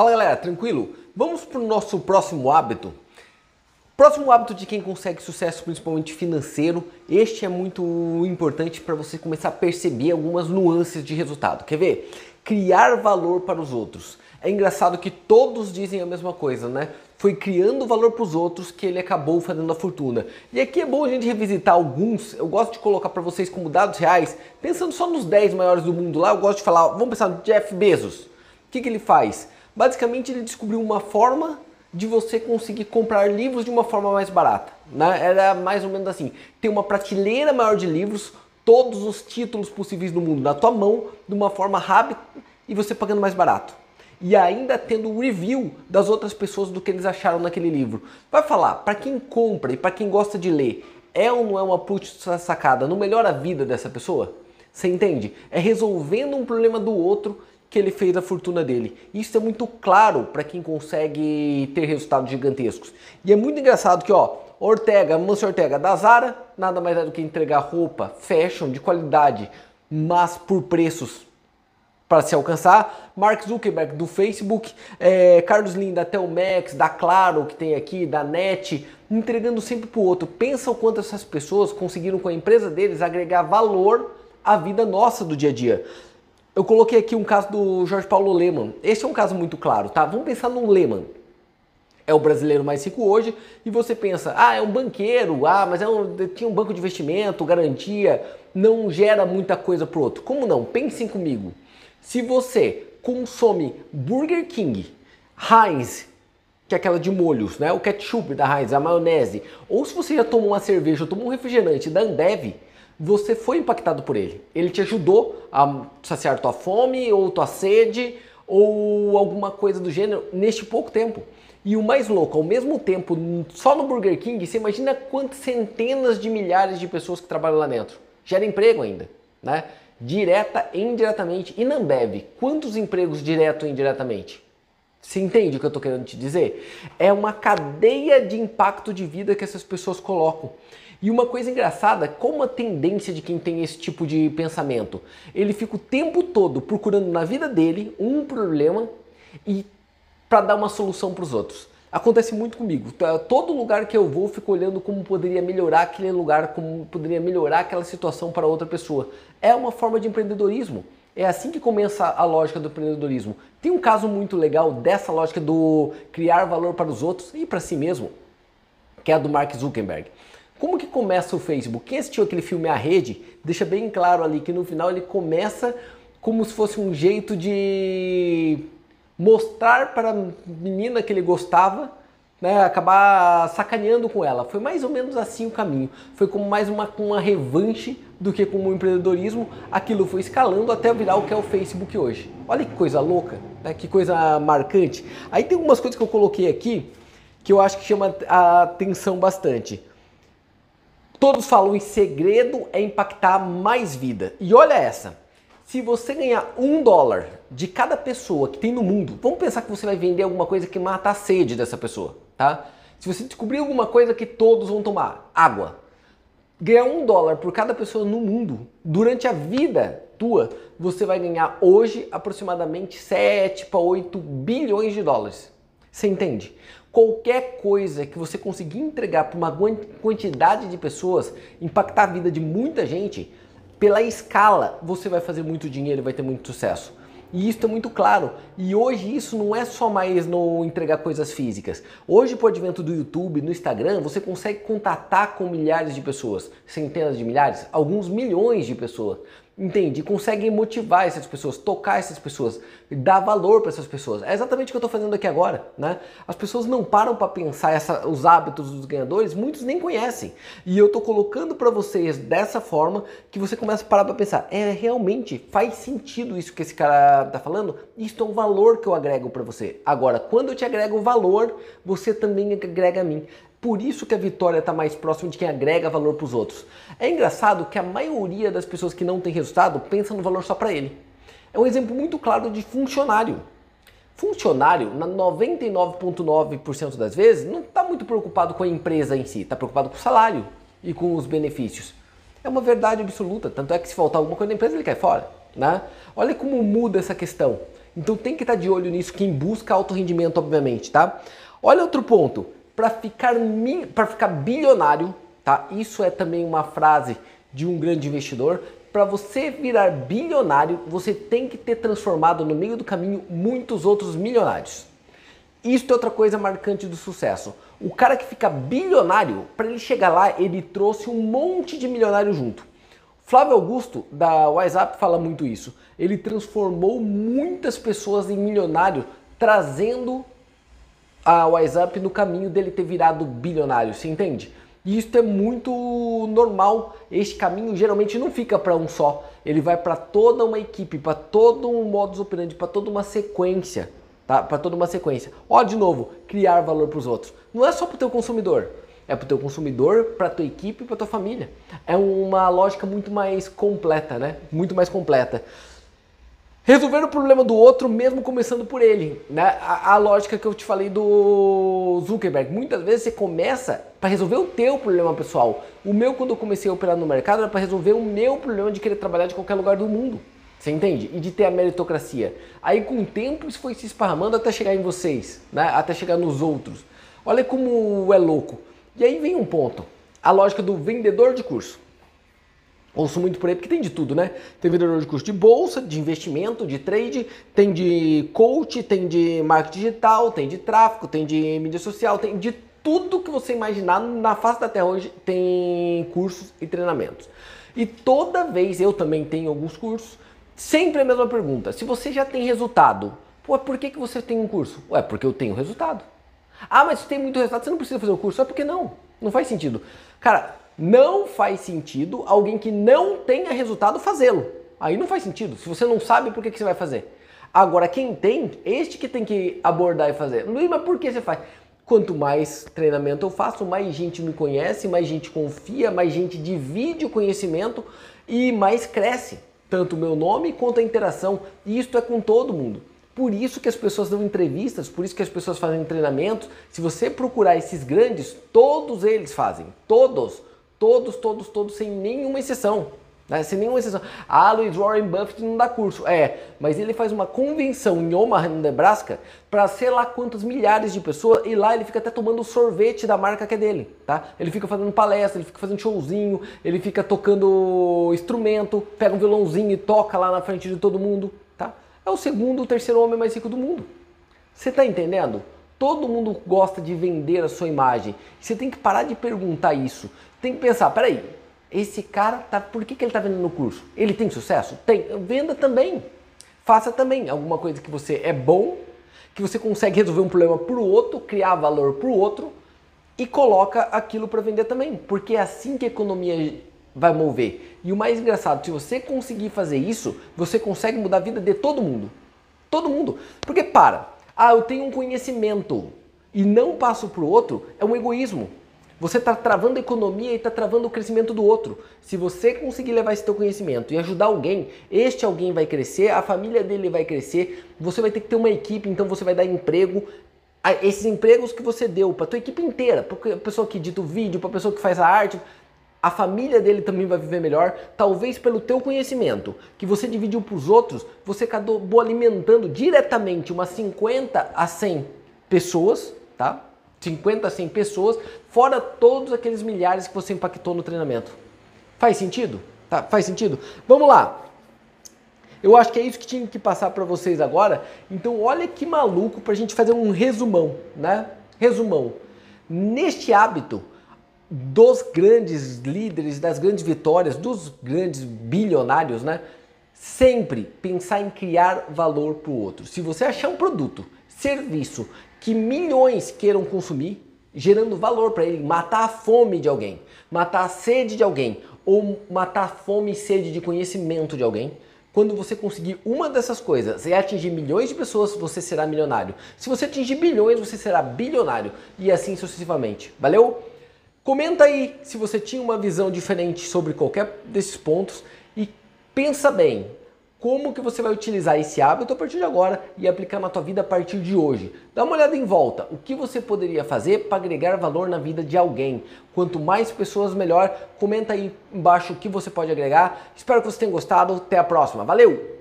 Fala galera, tranquilo? Vamos para o nosso próximo hábito. Próximo hábito de quem consegue sucesso, principalmente financeiro, este é muito importante para você começar a perceber algumas nuances de resultado. Quer ver? Criar valor para os outros. É engraçado que todos dizem a mesma coisa, né? Foi criando valor para os outros que ele acabou fazendo a fortuna. E aqui é bom a gente revisitar alguns. Eu gosto de colocar para vocês como dados reais, pensando só nos 10 maiores do mundo lá. Eu gosto de falar, vamos pensar no Jeff Bezos. O que, que ele faz? Basicamente, ele descobriu uma forma de você conseguir comprar livros de uma forma mais barata. Né? Era mais ou menos assim: ter uma prateleira maior de livros, todos os títulos possíveis do mundo na tua mão, de uma forma rápida e você pagando mais barato e ainda tendo review das outras pessoas do que eles acharam naquele livro. Vai falar, para quem compra e para quem gosta de ler, é ou não é uma puta sacada? Não melhora a vida dessa pessoa? Você entende? É resolvendo um problema do outro que ele fez a fortuna dele. Isso é muito claro para quem consegue ter resultados gigantescos. E é muito engraçado que, ó, Ortega, Manso Ortega da Zara, nada mais é do que entregar roupa, fashion de qualidade, mas por preços para se alcançar. Mark Zuckerberg do Facebook, é, Carlos Lin da Telmex, da Claro que tem aqui, da NET, entregando sempre para o outro. Pensa o quanto essas pessoas conseguiram com a empresa deles agregar valor à vida nossa do dia a dia. Eu coloquei aqui um caso do Jorge Paulo Leman. Esse é um caso muito claro, tá? Vamos pensar no Leman. É o brasileiro mais rico hoje e você pensa, ah, é um banqueiro, ah, mas é um, tinha um banco de investimento, garantia, não gera muita coisa pro outro. Como não? Pensem comigo. Se você consome Burger King, Heinz, que é aquela de molhos, né? O ketchup da Heinz, a maionese, ou se você já tomou uma cerveja ou tomou um refrigerante da Ambev, você foi impactado por ele. Ele te ajudou a saciar tua fome ou tua sede ou alguma coisa do gênero neste pouco tempo. E o mais louco, ao mesmo tempo, só no Burger King, você imagina quantas centenas de milhares de pessoas que trabalham lá dentro. Gera emprego ainda, né? direta e indiretamente. E na Ambev, quantos empregos direto e indiretamente? Você entende o que eu estou querendo te dizer? É uma cadeia de impacto de vida que essas pessoas colocam. E uma coisa engraçada, como a tendência de quem tem esse tipo de pensamento, ele fica o tempo todo procurando na vida dele um problema e para dar uma solução para os outros. Acontece muito comigo. Todo lugar que eu vou, eu fico olhando como poderia melhorar aquele lugar, como poderia melhorar aquela situação para outra pessoa. É uma forma de empreendedorismo. É assim que começa a lógica do empreendedorismo. Tem um caso muito legal dessa lógica do criar valor para os outros e para si mesmo, que é a do Mark Zuckerberg. Como que começa o Facebook? Quem assistiu aquele filme A Rede, deixa bem claro ali que no final ele começa como se fosse um jeito de mostrar para a menina que ele gostava, né, acabar sacaneando com ela. Foi mais ou menos assim o caminho. Foi como mais uma, uma revanche do que como um empreendedorismo. Aquilo foi escalando até virar o que é o Facebook hoje. Olha que coisa louca, né, que coisa marcante. Aí tem algumas coisas que eu coloquei aqui que eu acho que chama a atenção bastante. Todos falam em segredo é impactar mais vida. E olha essa. Se você ganhar um dólar de cada pessoa que tem no mundo, vamos pensar que você vai vender alguma coisa que mata a sede dessa pessoa, tá? Se você descobrir alguma coisa que todos vão tomar, água, ganhar um dólar por cada pessoa no mundo, durante a vida tua, você vai ganhar hoje aproximadamente 7 para 8 bilhões de dólares. Você entende? Qualquer coisa que você conseguir entregar para uma quantidade de pessoas, impactar a vida de muita gente, pela escala, você vai fazer muito dinheiro e vai ter muito sucesso. E isso é muito claro. E hoje isso não é só mais no entregar coisas físicas. Hoje, por advento do YouTube, no Instagram, você consegue contatar com milhares de pessoas, centenas de milhares, alguns milhões de pessoas. Entende? Conseguem motivar essas pessoas, tocar essas pessoas, dar valor para essas pessoas. É exatamente o que eu estou fazendo aqui agora, né? As pessoas não param para pensar essa, os hábitos dos ganhadores, muitos nem conhecem. E eu estou colocando para vocês dessa forma que você começa a parar para pensar, é realmente faz sentido isso que esse cara está falando? Isso é um valor que eu agrego para você. Agora, quando eu te agrego valor, você também agrega a mim. Por isso que a vitória está mais próxima de quem agrega valor para os outros. É engraçado que a maioria das pessoas que não tem resultado pensa no valor só para ele. É um exemplo muito claro de funcionário. Funcionário, na 99,9% das vezes, não está muito preocupado com a empresa em si, está preocupado com o salário e com os benefícios. É uma verdade absoluta, tanto é que se faltar alguma coisa na empresa ele cai fora. Né? Olha como muda essa questão. Então tem que estar de olho nisso quem busca alto rendimento, obviamente, tá? Olha outro ponto, para ficar para ficar bilionário, tá? Isso é também uma frase de um grande investidor. Para você virar bilionário, você tem que ter transformado no meio do caminho muitos outros milionários. Isso é outra coisa marcante do sucesso. O cara que fica bilionário, para ele chegar lá, ele trouxe um monte de milionário junto. Flávio Augusto, da WhatsApp, fala muito isso. Ele transformou muitas pessoas em milionário, trazendo a WhatsApp no caminho dele ter virado bilionário, você entende? E isso é muito normal. Este caminho geralmente não fica para um só, ele vai para toda uma equipe, para todo um modus operandi, para toda uma sequência tá? Para toda uma sequência. Ó, de novo, criar valor para os outros. Não é só para o teu consumidor, é para o teu consumidor, para tua equipe, para tua família. É uma lógica muito mais completa, né? Muito mais completa. Resolver o problema do outro, mesmo começando por ele. Né? A, a, lógica que eu te falei do Zuckerberg. Muitas vezes você começa para resolver o teu problema pessoal. O meu, quando eu comecei a operar no mercado, era para resolver o meu problema de querer trabalhar de qualquer lugar do mundo. Você entende? E de ter a meritocracia. Aí com o tempo isso foi se esparramando até chegar em vocês, né? até chegar nos outros. Olha como é louco. E aí vem um ponto. A lógica do vendedor de curso. Ouço muito por aí porque tem de tudo, né? Tem vendedor de curso de bolsa, de investimento, de trade, tem de coach, tem de marketing digital, tem de tráfego, tem de mídia social, tem de tudo que você imaginar na face da Terra hoje tem cursos e treinamentos. E toda vez eu também tenho alguns cursos Sempre a mesma pergunta. Se você já tem resultado, pô, por que, que você tem um curso? Ué, porque eu tenho resultado. Ah, mas se tem muito resultado, você não precisa fazer o curso. É porque não. Não faz sentido. Cara, não faz sentido alguém que não tenha resultado fazê-lo. Aí não faz sentido. Se você não sabe, por que, que você vai fazer? Agora, quem tem, este que tem que abordar e fazer. Luiz, mas por que você faz? Quanto mais treinamento eu faço, mais gente me conhece, mais gente confia, mais gente divide o conhecimento e mais cresce tanto o meu nome quanto a interação. E isto é com todo mundo. Por isso que as pessoas dão entrevistas, por isso que as pessoas fazem treinamentos. Se você procurar esses grandes, todos eles fazem. Todos, todos, todos, todos, sem nenhuma exceção. Né? Sem nenhuma exceção. Ah, Luiz Warren Buffett não dá curso. É, mas ele faz uma convenção em Omaha, no Nebraska, para sei lá quantas milhares de pessoas, e lá ele fica até tomando sorvete da marca que é dele, tá? Ele fica fazendo palestra, ele fica fazendo showzinho, ele fica tocando instrumento, pega um violãozinho e toca lá na frente de todo mundo, tá? É o segundo, o terceiro homem mais rico do mundo. Você tá entendendo? Todo mundo gosta de vender a sua imagem. Você tem que parar de perguntar isso. Tem que pensar, peraí, esse cara tá. Por que, que ele está vendendo no curso? Ele tem sucesso? Tem. Venda também. Faça também alguma coisa que você é bom, que você consegue resolver um problema para o outro, criar valor para o outro e coloca aquilo para vender também, porque é assim que a economia vai mover. E o mais engraçado, se você conseguir fazer isso, você consegue mudar a vida de todo mundo. Todo mundo. Porque para, ah, eu tenho um conhecimento e não passo para o outro, é um egoísmo. Você está travando a economia e está travando o crescimento do outro. Se você conseguir levar esse teu conhecimento e ajudar alguém, este alguém vai crescer, a família dele vai crescer, você vai ter que ter uma equipe, então você vai dar emprego. Esses empregos que você deu para tua equipe inteira, para a pessoa que edita o vídeo, para a pessoa que faz a arte, a família dele também vai viver melhor, talvez pelo teu conhecimento que você dividiu para os outros, você acabou alimentando diretamente umas 50 a 100 pessoas, tá? 50 a 100 pessoas, fora todos aqueles milhares que você impactou no treinamento. Faz sentido? Tá? Faz sentido? Vamos lá. Eu acho que é isso que tinha que passar para vocês agora. Então, olha que maluco para a gente fazer um resumão, né? Resumão. Neste hábito dos grandes líderes, das grandes vitórias, dos grandes bilionários, né? Sempre pensar em criar valor para o outro. Se você achar um produto, serviço que milhões queiram consumir, gerando valor para ele, matar a fome de alguém, matar a sede de alguém, ou matar a fome e sede de conhecimento de alguém. Quando você conseguir uma dessas coisas e atingir milhões de pessoas, você será milionário. Se você atingir bilhões, você será bilionário e assim sucessivamente. Valeu? Comenta aí se você tinha uma visão diferente sobre qualquer desses pontos e pensa bem, como que você vai utilizar esse hábito a partir de agora e aplicar na tua vida a partir de hoje. Dá uma olhada em volta, o que você poderia fazer para agregar valor na vida de alguém. Quanto mais pessoas, melhor. Comenta aí embaixo o que você pode agregar. Espero que você tenha gostado. Até a próxima. Valeu!